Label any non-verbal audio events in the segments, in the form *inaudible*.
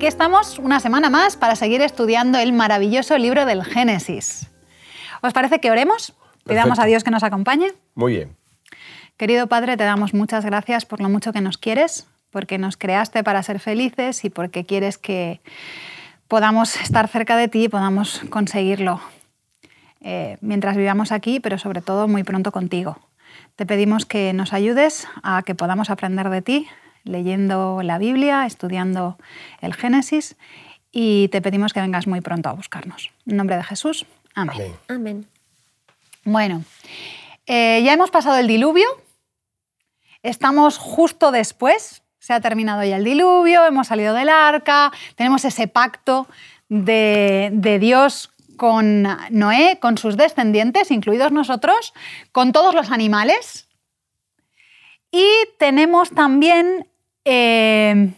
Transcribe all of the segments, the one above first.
Aquí estamos una semana más para seguir estudiando el maravilloso libro del Génesis. ¿Os parece que oremos? Pidamos a Dios que nos acompañe. Muy bien. Querido Padre, te damos muchas gracias por lo mucho que nos quieres, porque nos creaste para ser felices y porque quieres que podamos estar cerca de ti y podamos conseguirlo eh, mientras vivamos aquí, pero sobre todo muy pronto contigo. Te pedimos que nos ayudes a que podamos aprender de ti, leyendo la Biblia, estudiando el Génesis, y te pedimos que vengas muy pronto a buscarnos. En nombre de Jesús, amén. Amén. Bueno, eh, ya hemos pasado el diluvio, estamos justo después, se ha terminado ya el diluvio, hemos salido del arca, tenemos ese pacto de, de Dios con Noé, con sus descendientes, incluidos nosotros, con todos los animales. Y tenemos también eh,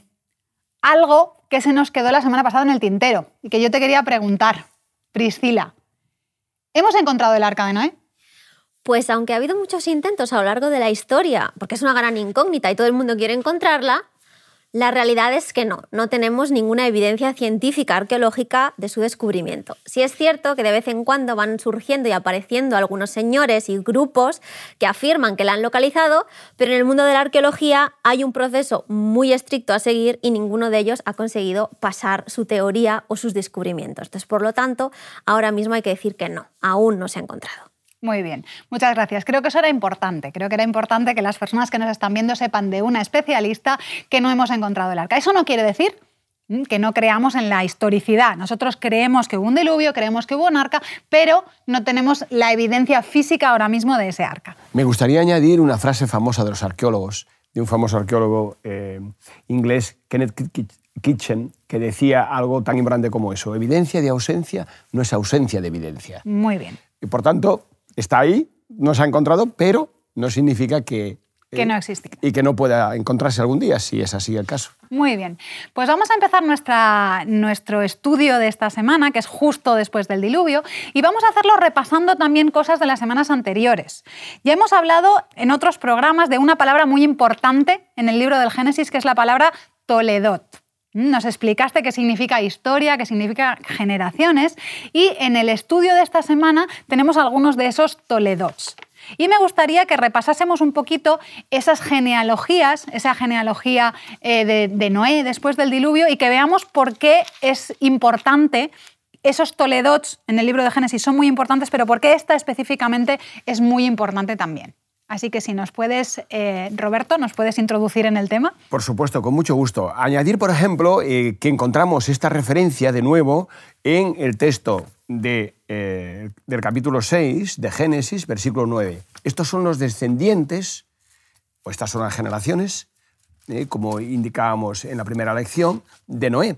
algo que se nos quedó la semana pasada en el tintero y que yo te quería preguntar, Priscila. ¿Hemos encontrado el arca de Noé? Pues aunque ha habido muchos intentos a lo largo de la historia, porque es una gran incógnita y todo el mundo quiere encontrarla, la realidad es que no, no tenemos ninguna evidencia científica arqueológica de su descubrimiento. Sí es cierto que de vez en cuando van surgiendo y apareciendo algunos señores y grupos que afirman que la han localizado, pero en el mundo de la arqueología hay un proceso muy estricto a seguir y ninguno de ellos ha conseguido pasar su teoría o sus descubrimientos. Entonces, por lo tanto, ahora mismo hay que decir que no, aún no se ha encontrado. Muy bien, muchas gracias. Creo que eso era importante. Creo que era importante que las personas que nos están viendo sepan de una especialista que no hemos encontrado el arca. Eso no quiere decir que no creamos en la historicidad. Nosotros creemos que hubo un diluvio, creemos que hubo un arca, pero no tenemos la evidencia física ahora mismo de ese arca. Me gustaría añadir una frase famosa de los arqueólogos, de un famoso arqueólogo eh, inglés, Kenneth Kitchen, que decía algo tan importante como eso. Evidencia de ausencia no es ausencia de evidencia. Muy bien. Y por tanto, está ahí, no se ha encontrado, pero no significa que... Que no existe. Y que no pueda encontrarse algún día, si es así el caso. Muy bien. Pues vamos a empezar nuestra, nuestro estudio de esta semana, que es justo después del diluvio, y vamos a hacerlo repasando también cosas de las semanas anteriores. Ya hemos hablado en otros programas de una palabra muy importante en el libro del Génesis, que es la palabra Toledot. Nos explicaste qué significa historia, qué significa generaciones y en el estudio de esta semana tenemos algunos de esos toledots. Y me gustaría que repasásemos un poquito esas genealogías, esa genealogía eh, de, de Noé después del diluvio y que veamos por qué es importante esos toledots en el libro de Génesis son muy importantes, pero por qué esta específicamente es muy importante también. Así que si nos puedes, eh, Roberto, nos puedes introducir en el tema. Por supuesto, con mucho gusto. Añadir, por ejemplo, eh, que encontramos esta referencia de nuevo en el texto de, eh, del capítulo 6 de Génesis, versículo 9. Estos son los descendientes, o estas son las generaciones, como indicábamos en la primera lección, de Noé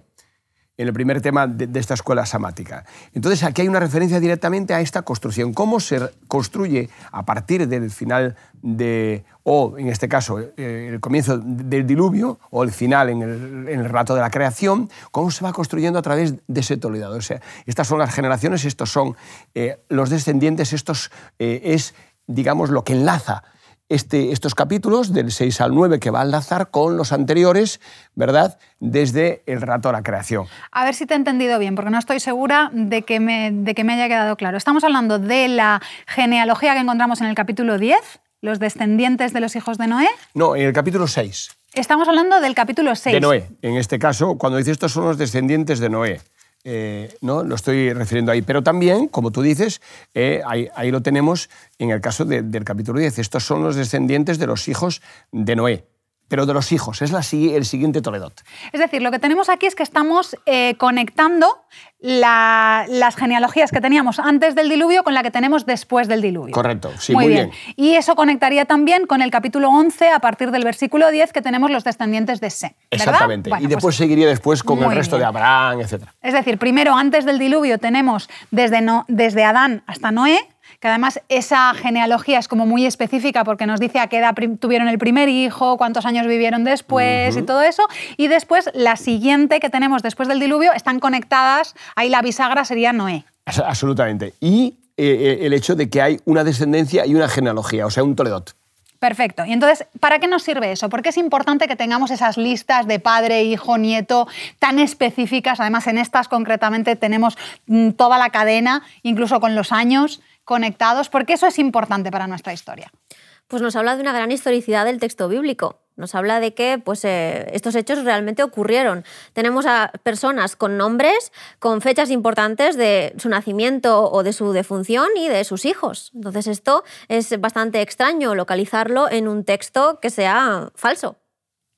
en el primer tema de, esta escuela samática. Entonces aquí hay una referencia directamente a esta construcción, cómo se construye a partir del final de, o en este caso, eh, el comienzo del diluvio, o el final en el, en rato de la creación, cómo se va construyendo a través de ese toledado. O sea, estas son las generaciones, estos son eh, los descendientes, estos eh, es, digamos, lo que enlaza este, estos capítulos, del 6 al 9, que va a enlazar con los anteriores, ¿verdad? Desde el rato de la creación. A ver si te he entendido bien, porque no estoy segura de que me, de que me haya quedado claro. Estamos hablando de la genealogía que encontramos en el capítulo 10, los descendientes de los hijos de Noé. No, en el capítulo 6. Estamos hablando del capítulo 6. De Noé. En este caso, cuando dice estos son los descendientes de Noé. Eh, ¿no? lo estoy refiriendo ahí. Pero también, como tú dices, eh, ahí, lo tenemos en el caso del capítulo 10. Estos son los descendientes de los hijos de Noé pero de los hijos. Es la, el siguiente Toledot. Es decir, lo que tenemos aquí es que estamos eh, conectando las genealogías que teníamos antes del diluvio con la que tenemos después del diluvio. Correcto, sí, muy, bien. Y eso conectaría también con el capítulo 11, a partir del versículo 10, que tenemos los descendientes de Sem. Exactamente. y después pues seguiría después con el resto de Abraham, etc. Es decir, primero, antes del diluvio, tenemos desde, no, desde Adán hasta Noé, que además esa genealogía es como muy específica porque nos dice a qué edad tuvieron el primer hijo, cuántos años vivieron después y todo eso. Y después la siguiente que tenemos después del diluvio están conectadas, ahí la bisagra sería Noé. Absolutamente. Y eh, eh, el hecho de que hay una descendencia y una genealogía, o sea, un Toledot. Perfecto. Y entonces, ¿para qué nos sirve eso? Porque es importante que tengamos esas listas de padre, hijo, nieto tan específicas. Además, en estas concretamente tenemos mm, toda la cadena, incluso con los años conectados, porque eso es importante para nuestra historia. Pues nos habla de una gran historicidad del texto bíblico. Nos habla de que pues, eh, estos hechos realmente ocurrieron. Tenemos a personas con nombres, con fechas importantes de su nacimiento o de su defunción y de sus hijos. Entonces esto es bastante extraño localizarlo en un texto que sea falso.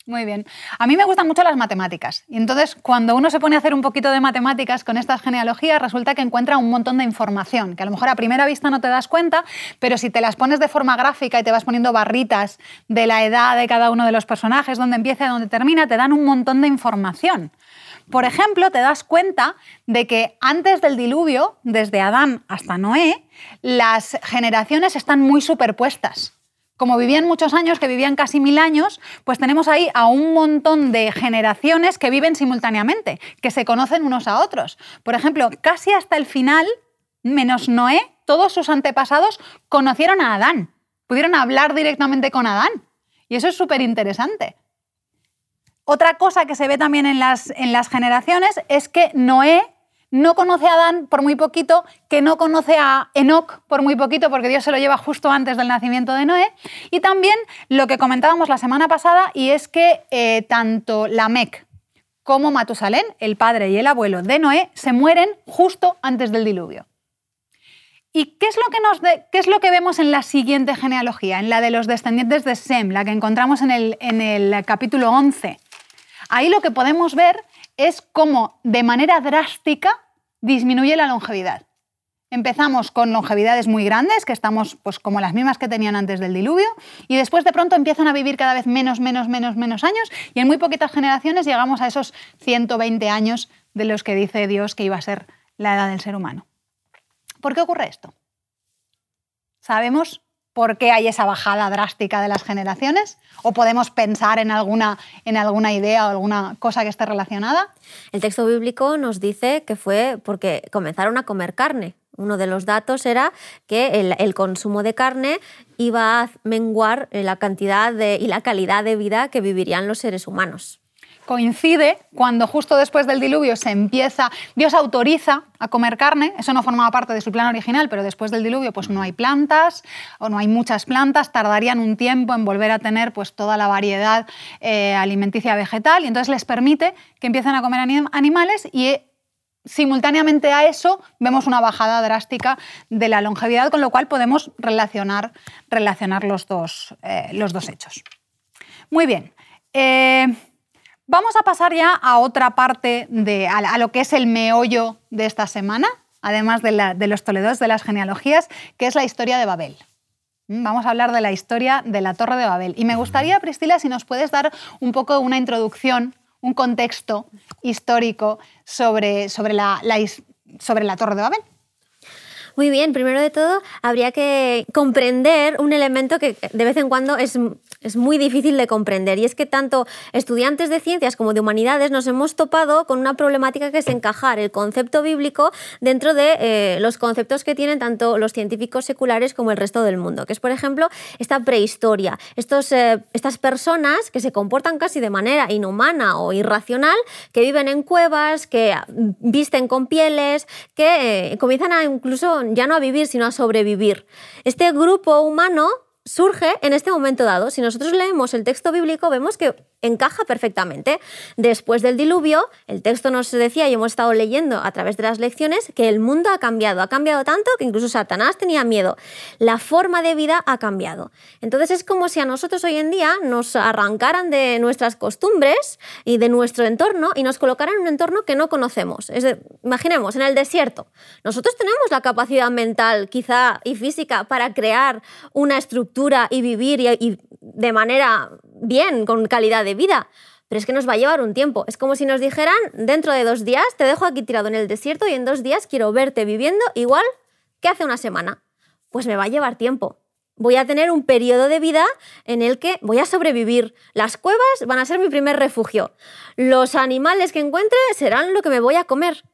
Muy bien. A mí me gustan mucho las matemáticas. Y entonces, cuando uno se pone a hacer un poquito de matemáticas con estas genealogías, resulta que encuentra un montón de información, que a lo mejor a primera vista no te das cuenta, pero si te las pones de forma gráfica y te vas poniendo barritas de la edad de cada uno de los personajes, dónde empieza y dónde termina, te dan un montón de información. Por ejemplo, te das cuenta de que antes del diluvio, desde Adán hasta Noé, las generaciones están muy superpuestas como vivían muchos años, que vivían casi mil años, pues tenemos ahí a un montón de generaciones que viven simultáneamente, que se conocen unos a otros. Por ejemplo, casi hasta el final, menos Noé, todos sus antepasados conocieron a Adán, pudieron hablar directamente con Adán. Y eso es súper interesante. Otra cosa que se ve también en las, en las generaciones es que Noé no conoce a Adán por muy poquito, que no conoce a Enoch por muy poquito, porque Dios se lo lleva justo antes del nacimiento de Noé. Y también lo que comentábamos la semana pasada, y es que eh, tanto Lamec como Matusalén, el padre y el abuelo de Noé, se mueren justo antes del diluvio. ¿Y qué es, lo que nos qué es lo que vemos en la siguiente genealogía, en la de los descendientes de Sem, la que encontramos en el, en el capítulo 11? Ahí lo que podemos ver es cómo de manera drástica disminuye la longevidad. Empezamos con longevidades muy grandes, que estamos pues, como las mismas que tenían antes del diluvio, y después de pronto empiezan a vivir cada vez menos, menos, menos, menos años, y en muy poquitas generaciones llegamos a esos 120 años de los que dice Dios que iba a ser la edad del ser humano. ¿Por qué ocurre esto? ¿Sabemos por qué hay esa bajada drástica de las generaciones? ¿O podemos pensar en alguna, en alguna idea o alguna cosa que esté relacionada? El texto bíblico nos dice que fue porque comenzaron a comer carne. Uno de los datos era que el, consumo de carne iba a menguar la cantidad y la calidad de vida que vivirían los seres humanos coincide cuando justo después del diluvio se empieza, Dios autoriza a comer carne, eso no formaba parte de su plan original, pero después del diluvio pues no hay plantas o no hay muchas plantas, tardarían un tiempo en volver a tener pues toda la variedad eh, alimenticia vegetal y entonces les permite que empiecen a comer animales y eh, simultáneamente a eso vemos una bajada drástica de la longevidad, con lo cual podemos relacionar, relacionar los, dos, eh, los dos hechos. Muy bien. Vamos a pasar ya a otra parte, de, a, lo que es el meollo de esta semana, además de, los toledos de las genealogías, que es la historia de Babel. Mm, vamos a hablar de la historia de la Torre de Babel. Y me gustaría, Priscila, si nos puedes dar un poco una introducción, un contexto histórico sobre, sobre, la, sobre la Torre de Babel. Muy bien, primero de todo, habría que comprender un elemento que de vez en cuando es es muy difícil de comprender. Y es que tanto estudiantes de ciencias como de humanidades nos hemos topado con una problemática que es encajar el concepto bíblico dentro de eh, los conceptos que tienen tanto los científicos seculares como el resto del mundo, que es, por ejemplo, esta prehistoria, estos, eh, estas personas que se comportan casi de manera inhumana o irracional, que viven en cuevas, que visten con pieles, que eh, comienzan a incluso ya no a vivir, sino a sobrevivir. Este grupo humano surge en este momento dado. Si nosotros leemos el texto bíblico, vemos que encaja perfectamente. Después del diluvio, el texto nos decía, y hemos estado leyendo a través de las lecciones, que el mundo ha cambiado. Ha cambiado tanto que incluso Satanás tenía miedo. La forma de vida ha cambiado. Entonces es como si a nosotros hoy en día nos arrancaran de nuestras costumbres y de nuestro entorno y nos colocaran en un entorno que no conocemos. imaginemos, en el desierto. Nosotros tenemos la capacidad mental, quizá, y física para crear una estructura y vivir y de manera bien, con calidad de vida. Pero es que nos va a llevar un tiempo. Es como si nos dijeran, dentro de dos días te dejo aquí tirado en el desierto y en dos días quiero verte viviendo igual que hace una semana. Pues me va a llevar tiempo. Voy a tener un periodo de vida en el que voy a sobrevivir. Las cuevas van a ser mi primer refugio. Los animales que encuentre serán lo que me voy a comer.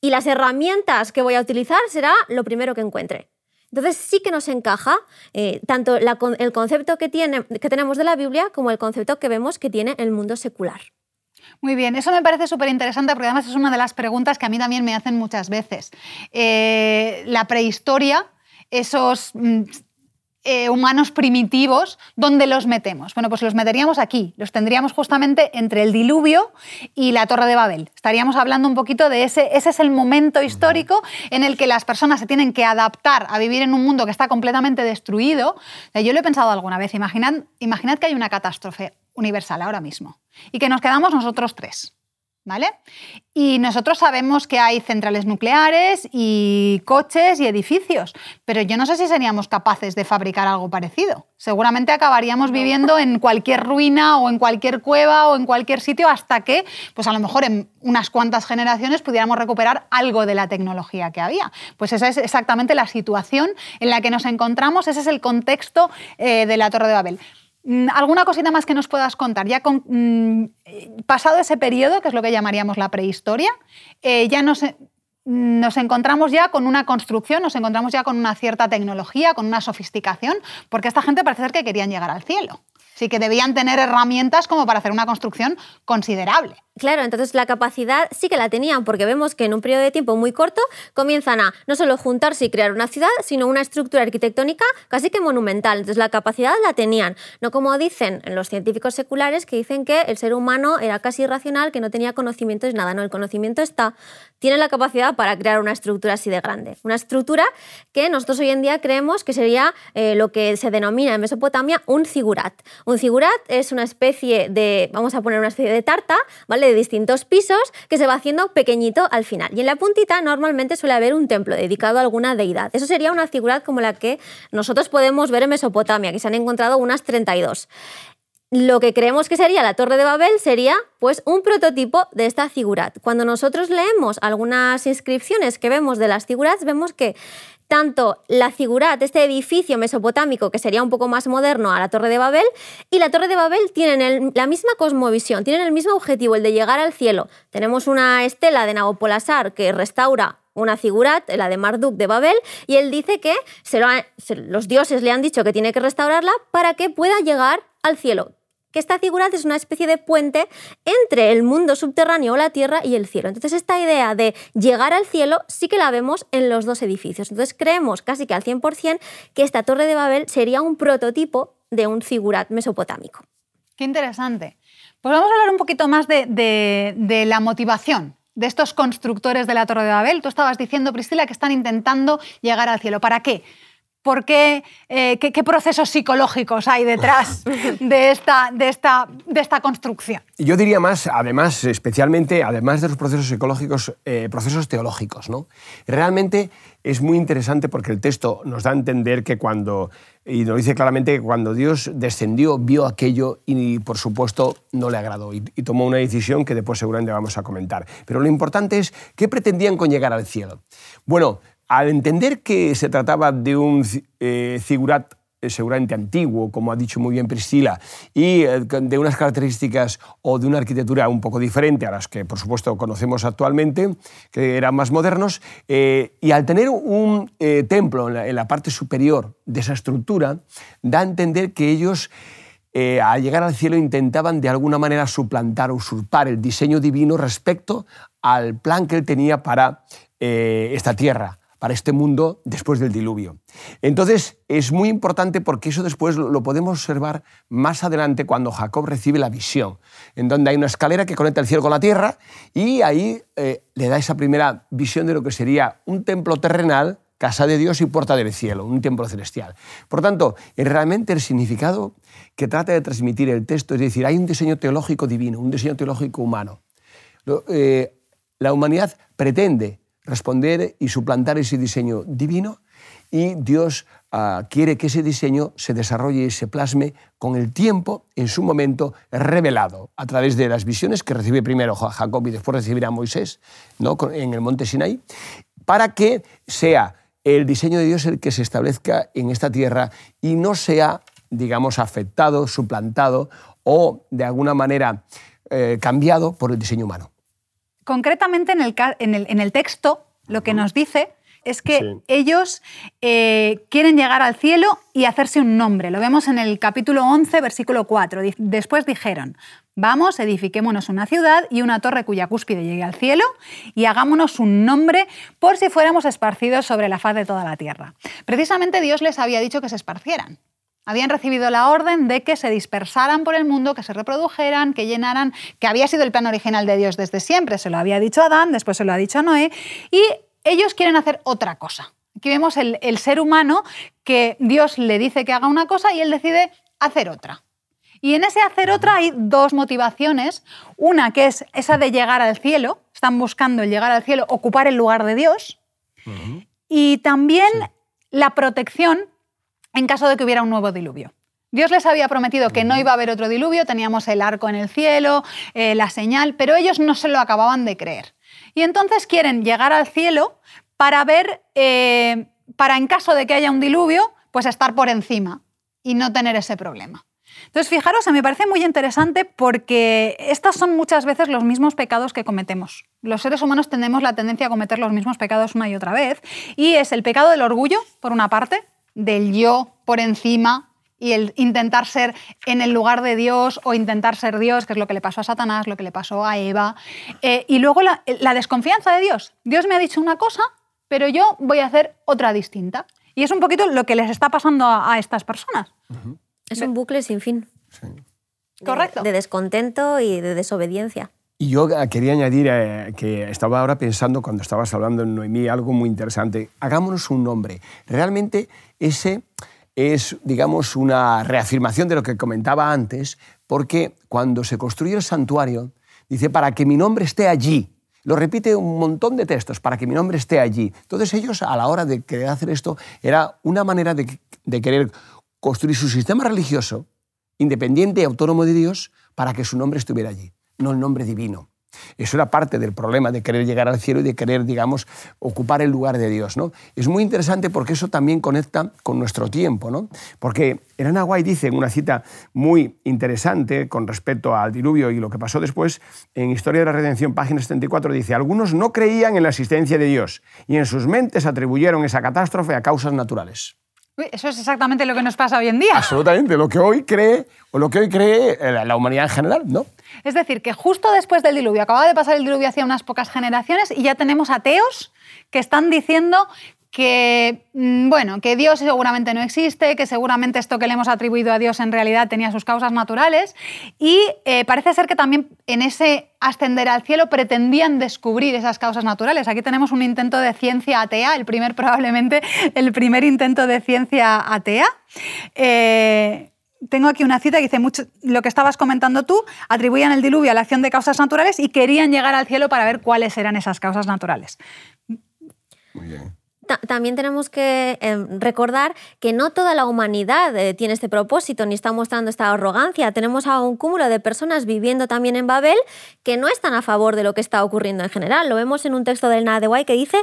Y las herramientas que voy a utilizar será lo primero que encuentre. Entonces sí que nos encaja eh, tanto el concepto que, tenemos de la Biblia como el concepto que vemos que tiene el mundo secular. Muy bien, eso me parece súper interesante porque además es una de las preguntas que a mí también me hacen muchas veces. Eh, la prehistoria, esos mm, eh, humanos primitivos, ¿dónde los metemos? Bueno, pues los meteríamos aquí, los tendríamos justamente entre el diluvio y la Torre de Babel. Estaríamos hablando un poquito de ese, ese es el momento histórico en el que las personas se tienen que adaptar a vivir en un mundo que está completamente destruido. Yo lo he pensado alguna vez, imaginad, imaginad que hay una catástrofe universal ahora mismo y que nos quedamos nosotros tres. ¿Vale? Y nosotros sabemos que hay centrales nucleares y coches y edificios, pero yo no sé si seríamos capaces de fabricar algo parecido. Seguramente acabaríamos viviendo en cualquier ruina o en cualquier cueva o en cualquier sitio hasta que, pues a lo mejor en unas cuantas generaciones pudiéramos recuperar algo de la tecnología que había. Pues esa es exactamente la situación en la que nos encontramos, ese es el contexto eh, de la Torre de Babel. Mm, ¿Alguna cosita más que nos puedas contar? Ya con, mm, pasado ese periodo, que es lo que llamaríamos la prehistoria, eh, ya nos, nos encontramos ya con una construcción, nos encontramos ya con una cierta tecnología, con una sofisticación, porque esta gente parece ser que querían llegar al cielo. Sí que debían tener herramientas como para hacer una construcción considerable. Claro, entonces la capacidad sí que la tenían, porque vemos que en un periodo de tiempo muy corto comienzan a no solo juntarse y crear una ciudad, sino una estructura arquitectónica casi que monumental. Entonces la capacidad la tenían, no como dicen los científicos seculares que dicen que el ser humano era casi irracional, que no tenía conocimiento de nada. No, el conocimiento está, tiene la capacidad para crear una estructura así de grande. Una estructura que nosotros hoy en día creemos que sería eh, lo que se denomina en Mesopotamia un zigurat. Zigurat es una especie de, vamos a poner una especie de tarta, ¿vale? de distintos pisos que se va haciendo pequeñito al final. Y en la puntita normalmente suele haber un templo dedicado a alguna deidad. Eso sería una figura como la que nosotros podemos ver en Mesopotamia, que se han encontrado unas 32 lo que creemos que sería la Torre de Babel sería pues un prototipo de esta figurat. Cuando nosotros leemos algunas inscripciones que vemos de las figurats, vemos que tanto la figurat, este edificio mesopotámico que sería un poco más moderno a la Torre de Babel, y la Torre de Babel tienen la misma cosmovisión, tienen el mismo objetivo, el de llegar al cielo. Tenemos una estela de Nabopolassar que restaura una figurat, la de Marduk de Babel, y él dice que los dioses le han dicho que tiene que restaurarla para que pueda llegar al cielo que esta figura es una especie de puente entre el mundo subterráneo o la tierra y el cielo. Entonces esta idea de llegar al cielo sí que la vemos en los dos edificios. Entonces creemos casi que al 100% que esta torre de Babel sería un prototipo de un figurat mesopotámico. Qué interesante. Pues vamos a hablar un poquito más de, de la motivación de estos constructores de la Torre de Babel. Tú estabas diciendo, Priscila, que están intentando llegar al cielo. ¿Para qué? ¿Por qué, eh, qué, procesos psicológicos hay detrás *laughs* de esta, de, esta, de esta construcción? Yo diría más, además, especialmente, además de los procesos psicológicos, eh, procesos teológicos. ¿no? Realmente es muy interesante porque el texto nos da a entender que cuando, y nos dice claramente que cuando Dios descendió, vio aquello y, por supuesto, no le agradó y, y tomó una decisión que después seguramente vamos a comentar. Pero lo importante es, ¿qué pretendían con llegar al cielo? Bueno, al entender que se trataba de un eh, figurat eh, seguramente antiguo, como ha dicho muy bien Priscila, y eh, de unas características o de una arquitectura un poco diferente a las que, por supuesto, conocemos actualmente, que eran más modernos, y al tener un templo en la, parte superior de esa estructura, da a entender que ellos, al llegar al cielo, intentaban de alguna manera suplantar, usurpar el diseño divino respecto al plan que él tenía para esta tierra para este mundo después del diluvio. Entonces es muy importante porque eso después lo podemos observar más adelante cuando Jacob recibe la visión, en donde hay una escalera que conecta el cielo con la tierra y ahí eh, le da esa primera visión de lo que sería un templo terrenal, casa de Dios y puerta del cielo, un templo celestial. Por tanto, realmente el significado que trata de transmitir el texto es decir, hay un diseño teológico divino, un diseño teológico humano. Eh, la humanidad pretende responder y suplantar ese diseño divino y Dios ah, quiere que ese diseño se desarrolle y se plasme con el tiempo, en su momento, revelado a través de las visiones que recibe primero Jacob y después recibirá Moisés ¿no? en el monte Sinai, para que sea el diseño de Dios el que se establezca en esta tierra y no sea, digamos, afectado, suplantado o de alguna manera eh, cambiado por el diseño humano concretamente en el, en el, texto lo que nos dice es que Sí. ellos eh, quieren llegar al cielo y hacerse un nombre. Lo vemos en el capítulo 11, versículo 4. Di- Después dijeron, vamos, edifiquémonos una ciudad y una torre cuya cúspide llegue al cielo y hagámonos un nombre por si fuéramos esparcidos sobre la faz de toda la tierra. Precisamente Dios les había dicho que se esparcieran. Habían recibido la orden de que se dispersaran por el mundo, que se reprodujeran, que llenaran, que había sido el plan original de Dios desde siempre. Se lo había dicho a Adán, después se lo ha dicho a Noé, y ellos quieren hacer otra cosa. Aquí vemos el, el ser humano que Dios le dice que haga una cosa y él decide hacer otra. Y en ese hacer otra hay dos motivaciones. Una que es esa de llegar al cielo, están buscando el llegar al cielo, ocupar el lugar de Dios. Y también la protección en caso de que hubiera un nuevo diluvio. Dios les había prometido que no iba a haber otro diluvio, teníamos el arco en el cielo, eh, la señal, pero ellos no se lo acababan de creer. Y entonces quieren llegar al cielo para ver, eh, para en caso de que haya un diluvio, pues estar por encima y no tener ese problema. Entonces, fijaros, me parece muy interesante porque estos son muchas veces los mismos pecados que cometemos. Los seres humanos tenemos la tendencia a cometer los mismos pecados una y otra vez. Y es el pecado del orgullo, por una parte, del yo por encima y el intentar ser en el lugar de Dios o intentar ser Dios, que es lo que le pasó a Satanás, lo que le pasó a Eva. Eh, y luego la, la desconfianza de Dios. Dios me ha dicho una cosa, pero yo voy a hacer otra distinta. Y es un poquito lo que les está pasando a, a estas personas. Es un bucle sin fin. De- Correcto. De, descontento y de desobediencia. Y yo eh, quería añadir eh, que estaba ahora pensando cuando estabas hablando en Noemí algo muy interesante. Hagámonos un nombre. Realmente ese es, digamos, una reafirmación de lo que comentaba antes, porque cuando se construye el santuario, dice, para que mi nombre esté allí. Lo repite un montón de textos, para que mi nombre esté allí. Entonces ellos, a la hora de querer hacer esto, era una manera de, de querer construir su sistema religioso independiente y autónomo de Dios para que su nombre estuviera allí, no el nombre divino. Eso era parte del problema de querer llegar al cielo y de querer, digamos, ocupar el lugar de Dios. ¿no? Es muy interesante porque eso también conecta con nuestro tiempo. ¿no? Porque Elena White dice en una cita muy interesante con respecto al diluvio y lo que pasó después, en Historia de la Redención, página 74, dice, algunos no creían en la existencia de Dios y en sus mentes atribuyeron esa catástrofe a causas naturales. Eso es exactamente lo que nos pasa hoy en día. Absolutamente, lo que hoy cree, o lo que hoy cree eh, la la humanidad en general, ¿no? Es decir, que justo después del diluvio, acaba de pasar el diluvio hace unas pocas generaciones y ya tenemos ateos que están diciendo que, mm, bueno, que Dios seguramente no existe, que seguramente esto que le hemos atribuido a Dios en realidad tenía sus causas naturales y eh, parece ser que también en ese ascender al cielo pretendían descubrir esas causas naturales. Aquí tenemos un intento de ciencia atea, el primer *laughs* probablemente el primer intento de ciencia atea. Eh, tengo aquí una cita que dice mucho, lo que estabas comentando tú, atribuían el diluvio a la acción de causas naturales y querían llegar al cielo para ver cuáles eran esas causas naturales. Muy bien. Ta- También tenemos que eh, recordar que no toda la humanidad eh, tiene este propósito ni está mostrando esta arrogancia. Tenemos a un cúmulo de personas viviendo también en Babel que no están a favor de lo que está ocurriendo en general. Lo vemos en un texto del Nada de Guay que dice,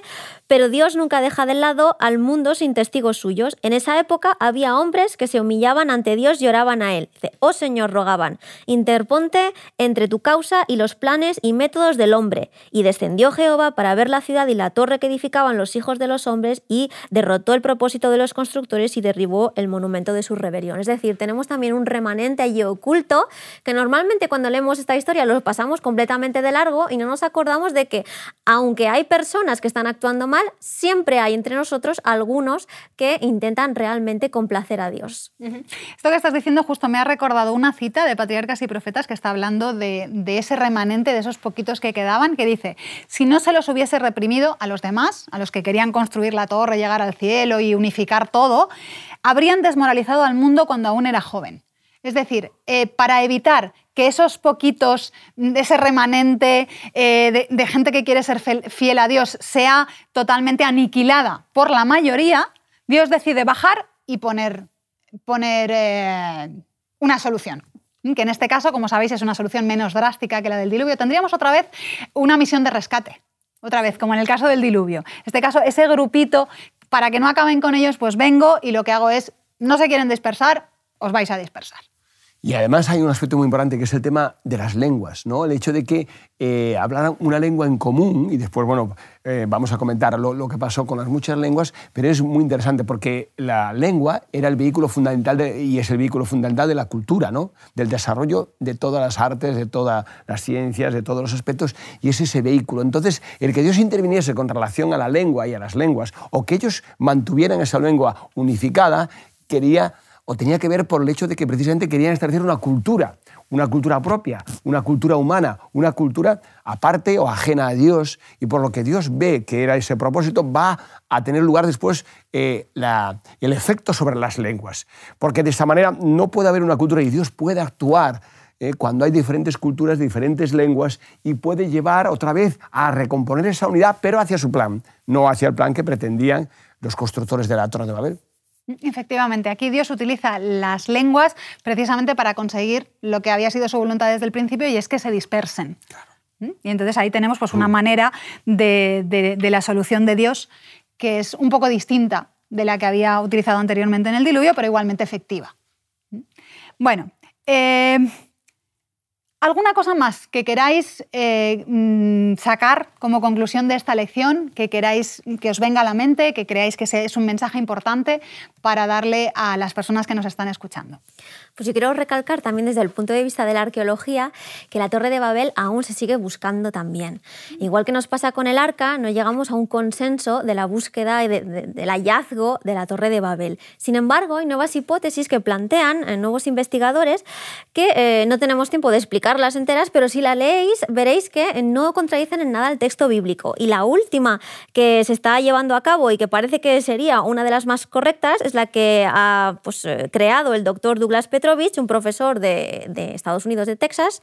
pero Dios nunca deja de lado al mundo sin testigos suyos. En esa época había hombres que se humillaban ante Dios y oraban a Él. Dice, oh Señor, rogaban, interponte entre tu causa y los planes y métodos del hombre. Y descendió Jehová para ver la ciudad y la torre que edificaban los hijos de los hombres y derrotó el propósito de los constructores y derribó el monumento de su rebelión. Es decir, tenemos también un remanente allí oculto que normalmente cuando leemos esta historia lo pasamos completamente de largo y no nos acordamos de que aunque hay personas que están actuando mal, siempre hay entre nosotros algunos que intentan realmente complacer a Dios. Esto que estás diciendo justo me ha recordado una cita de Patriarcas y Profetas que está hablando de, de ese remanente, de esos poquitos que quedaban, que dice, si no se los hubiese reprimido a los demás, a los que querían construir la torre, llegar al cielo y unificar todo, habrían desmoralizado al mundo cuando aún era joven. Es decir, eh, para evitar que esos poquitos, mm, ese remanente eh, de, gente que quiere ser fiel a Dios sea totalmente aniquilada por la mayoría, Dios decide bajar y poner, poner eh, una solución. Que en este caso, como sabéis, es una solución menos drástica que la del diluvio. Tendríamos otra vez una misión de rescate. Otra vez, como en el caso del diluvio. En este caso, ese grupito, para que no acaben con ellos, pues vengo y lo que hago es, no se quieren dispersar, os vais a dispersar. Y además hay un aspecto muy importante que es el tema de las lenguas, ¿no? El hecho de que eh, hablaran una lengua en común y después, bueno, eh, vamos a comentar lo, que pasó con las muchas lenguas, pero es muy interesante porque la lengua era el vehículo fundamental y es el vehículo fundamental de la cultura, ¿no? Del desarrollo de todas las artes, de todas las ciencias, de todos los aspectos y es ese vehículo. Entonces, el que Dios interviniese con relación a la lengua y a las lenguas o que ellos mantuvieran esa lengua unificada, quería o tenía que ver por el hecho de que precisamente querían establecer una cultura, una cultura propia, una cultura humana, una cultura aparte o ajena a Dios, y por lo que Dios ve que era ese propósito, va a tener lugar después eh, el efecto sobre las lenguas. Porque de esta manera no puede haber una cultura y Dios puede actuar eh, cuando hay diferentes culturas, diferentes lenguas, y puede llevar otra vez a recomponer esa unidad, pero hacia su plan, no hacia el plan que pretendían los constructores de la Torre de Babel. Efectivamente, aquí Dios utiliza las lenguas precisamente para conseguir lo que había sido su voluntad desde el principio y es que se dispersen. ¿Mm? Y entonces ahí tenemos pues, una manera de, la solución de Dios que es un poco distinta de la que había utilizado anteriormente en el diluvio, pero igualmente efectiva. ¿Mm? Bueno, eh, ¿Alguna cosa más que queráis eh, mm, sacar como conclusión de esta lección, que queráis que os venga a la mente, que creáis que es un mensaje importante para darle a las personas que nos están escuchando? Pues yo quiero recalcar también desde el punto de vista de la arqueología que la Torre de Babel aún se sigue buscando también. Igual que nos pasa con el arca, no llegamos a un consenso de la búsqueda y del hallazgo de la Torre de Babel. Sin embargo, hay nuevas hipótesis que plantean eh, nuevos investigadores que eh, no tenemos tiempo de explicarlas enteras, pero si la leéis veréis que no contradicen en nada el texto bíblico. Y la última que se está llevando a cabo y que parece que sería una de las más correctas es la que ha pues, eh, creado el doctor Douglas Petro un profesor de, Estados Unidos, de Texas,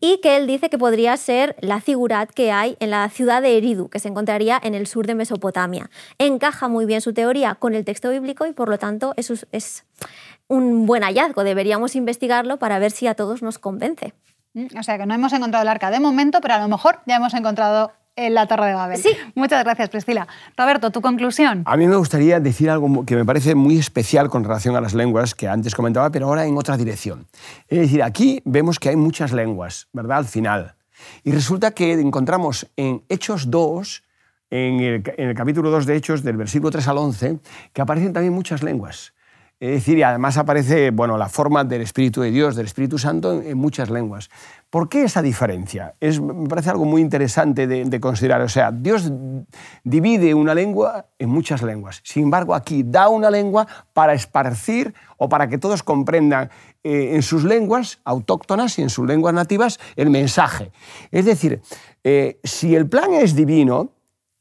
y que él dice que podría ser la figurat que hay en la ciudad de Eridu, que se encontraría en el sur de Mesopotamia. Encaja muy bien su teoría con el texto bíblico y por lo tanto es, es un buen hallazgo. Deberíamos investigarlo para ver si a todos nos convence. Mm, o sea que no hemos encontrado el arca de momento, pero a lo mejor ya hemos encontrado en la Torre de Babel. Sí. Muchas gracias, Priscila. Roberto, tu conclusión. A mí me gustaría decir algo que me parece muy especial con relación a las lenguas que antes comentaba, pero ahora en otra dirección. Es decir, aquí vemos que hay muchas lenguas, ¿verdad? Al final. Y resulta que encontramos en Hechos 2, en el, en el capítulo 2 de Hechos, del versículo 3 al 11, que aparecen también muchas lenguas. Es decir, y además aparece bueno, la forma del Espíritu de Dios, del Espíritu Santo, en, muchas lenguas. ¿Por qué esa diferencia? Es, me parece algo muy interesante de, considerar. O sea, Dios divide una lengua en muchas lenguas. Sin embargo, aquí da una lengua para esparcir o para que todos comprendan eh, en sus lenguas autóctonas y en sus lenguas nativas el mensaje. Es decir, eh, si el plan es divino,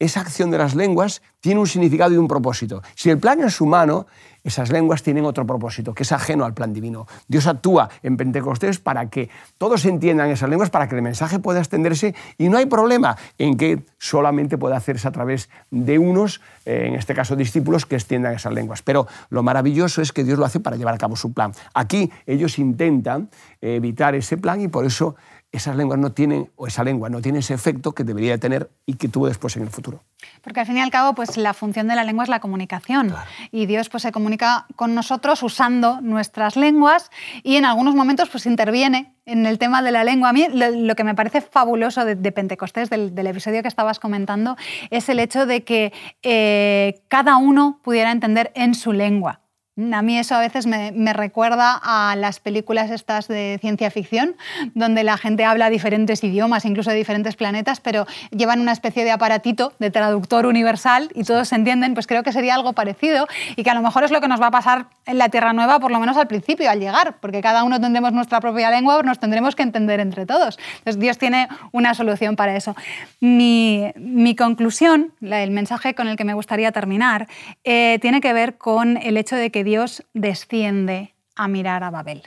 esa acción de las lenguas tiene un significado y un propósito. Si el plan es humano, esas lenguas tienen otro propósito, que es ajeno al plan divino. Dios actúa en Pentecostés para que todos entiendan esas lenguas, para que el mensaje pueda extenderse y no hay problema en que solamente pueda hacerse a través de unos, eh, en este caso discípulos, que extiendan esas lenguas. Pero lo maravilloso es que Dios lo hace para llevar a cabo su plan. Aquí ellos intentan evitar ese plan y por eso esas lenguas no tienen, o esa lengua no tiene ese efecto que debería tener y que tuvo después en el futuro. Porque al fin y al cabo, pues la función de la lengua es la comunicación. Y Dios pues, se comunica con nosotros usando nuestras lenguas y en algunos momentos pues, interviene en el tema de la lengua. A mí lo, que me parece fabuloso de, Pentecostés, del, episodio que estabas comentando, es el hecho de que eh, cada uno pudiera entender en su lengua. A mí eso a veces me, recuerda a las películas estas de ciencia ficción, donde la gente habla diferentes idiomas, incluso de diferentes planetas, pero llevan una especie de aparatito de traductor universal y todos se entienden, pues creo que sería algo parecido y que a lo mejor es lo que nos va a pasar en la Tierra Nueva, por lo menos al principio, al llegar, porque cada uno tendremos nuestra propia lengua, nos tendremos que entender entre todos. Entonces Dios tiene una solución para eso. Mi, conclusión, el mensaje con el que me gustaría terminar, eh, tiene que ver con el hecho de que Dios desciende a mirar a Babel.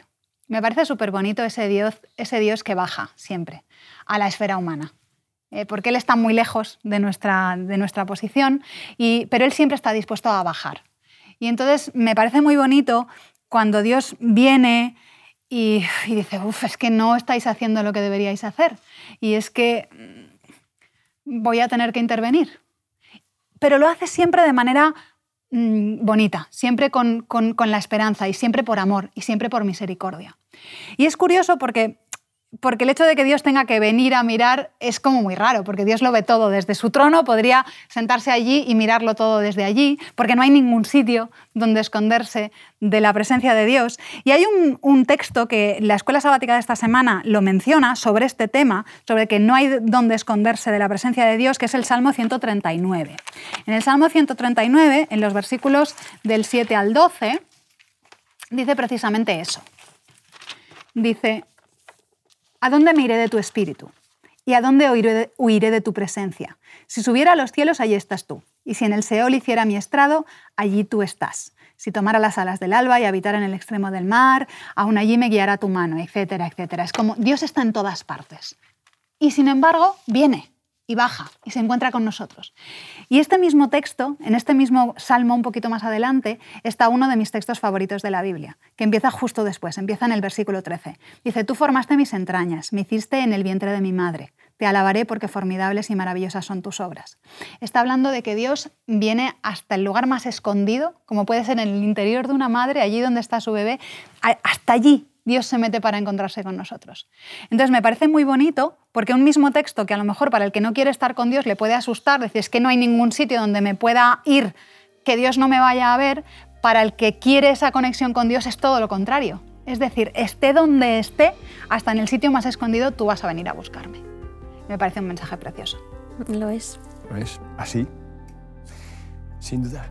Me parece súper bonito ese Dios, ese Dios que baja siempre a la esfera humana. Eh, porque Él está muy lejos de nuestra, de nuestra posición, y, pero Él siempre está dispuesto a bajar. Y entonces me parece muy bonito cuando Dios viene y, y dice, uff, es que no estáis haciendo lo que deberíais hacer. Y es que mm, voy a tener que intervenir. Pero lo hace siempre de manera mm, bonita, siempre con, con la esperanza y siempre por amor y siempre por misericordia. Y es curioso porque porque el hecho de que Dios tenga que venir a mirar es como muy raro, porque Dios lo ve todo desde su trono, podría sentarse allí y mirarlo todo desde allí, porque no hay ningún sitio donde esconderse de la presencia de Dios. Y hay un, texto que la Escuela Sabática de esta semana lo menciona sobre este tema, sobre que no hay donde esconderse de la presencia de Dios, que es el Salmo 139. En el Salmo 139, en los versículos del 7 al 12, dice precisamente eso. Dice, ¿A dónde me iré de tu espíritu? ¿Y a dónde huiré de, tu presencia? Si subiera a los cielos, allí estás tú. Y si en el Seol hiciera mi estrado, allí tú estás. Si tomara las alas del alba y habitara en el extremo del mar, aún allí me guiará tu mano, etcétera, etcétera. Es como Dios está en todas partes. Y sin embargo, viene y baja y se encuentra con nosotros. Y este mismo texto, en este mismo salmo un poquito más adelante, está uno de mis textos favoritos de la Biblia, que empieza justo después, empieza en el versículo 13. Dice, tú formaste mis entrañas, me hiciste en el vientre de mi madre. Te alabaré porque formidables y maravillosas son tus obras. Está hablando de que Dios viene hasta el lugar más escondido, como puede ser en el interior de una madre, allí donde está su bebé, hasta allí Dios se mete para encontrarse con nosotros. Entonces me parece muy bonito porque un mismo texto que a lo mejor para el que no quiere estar con Dios le puede asustar, decir, es que no hay ningún sitio donde me pueda ir, que Dios no me vaya a ver, para el que quiere esa conexión con Dios es todo lo contrario. Es decir, esté donde esté, hasta en el sitio más escondido, tú vas a venir a buscarme. Me parece un mensaje precioso. Lo es. Lo es, así, sin duda.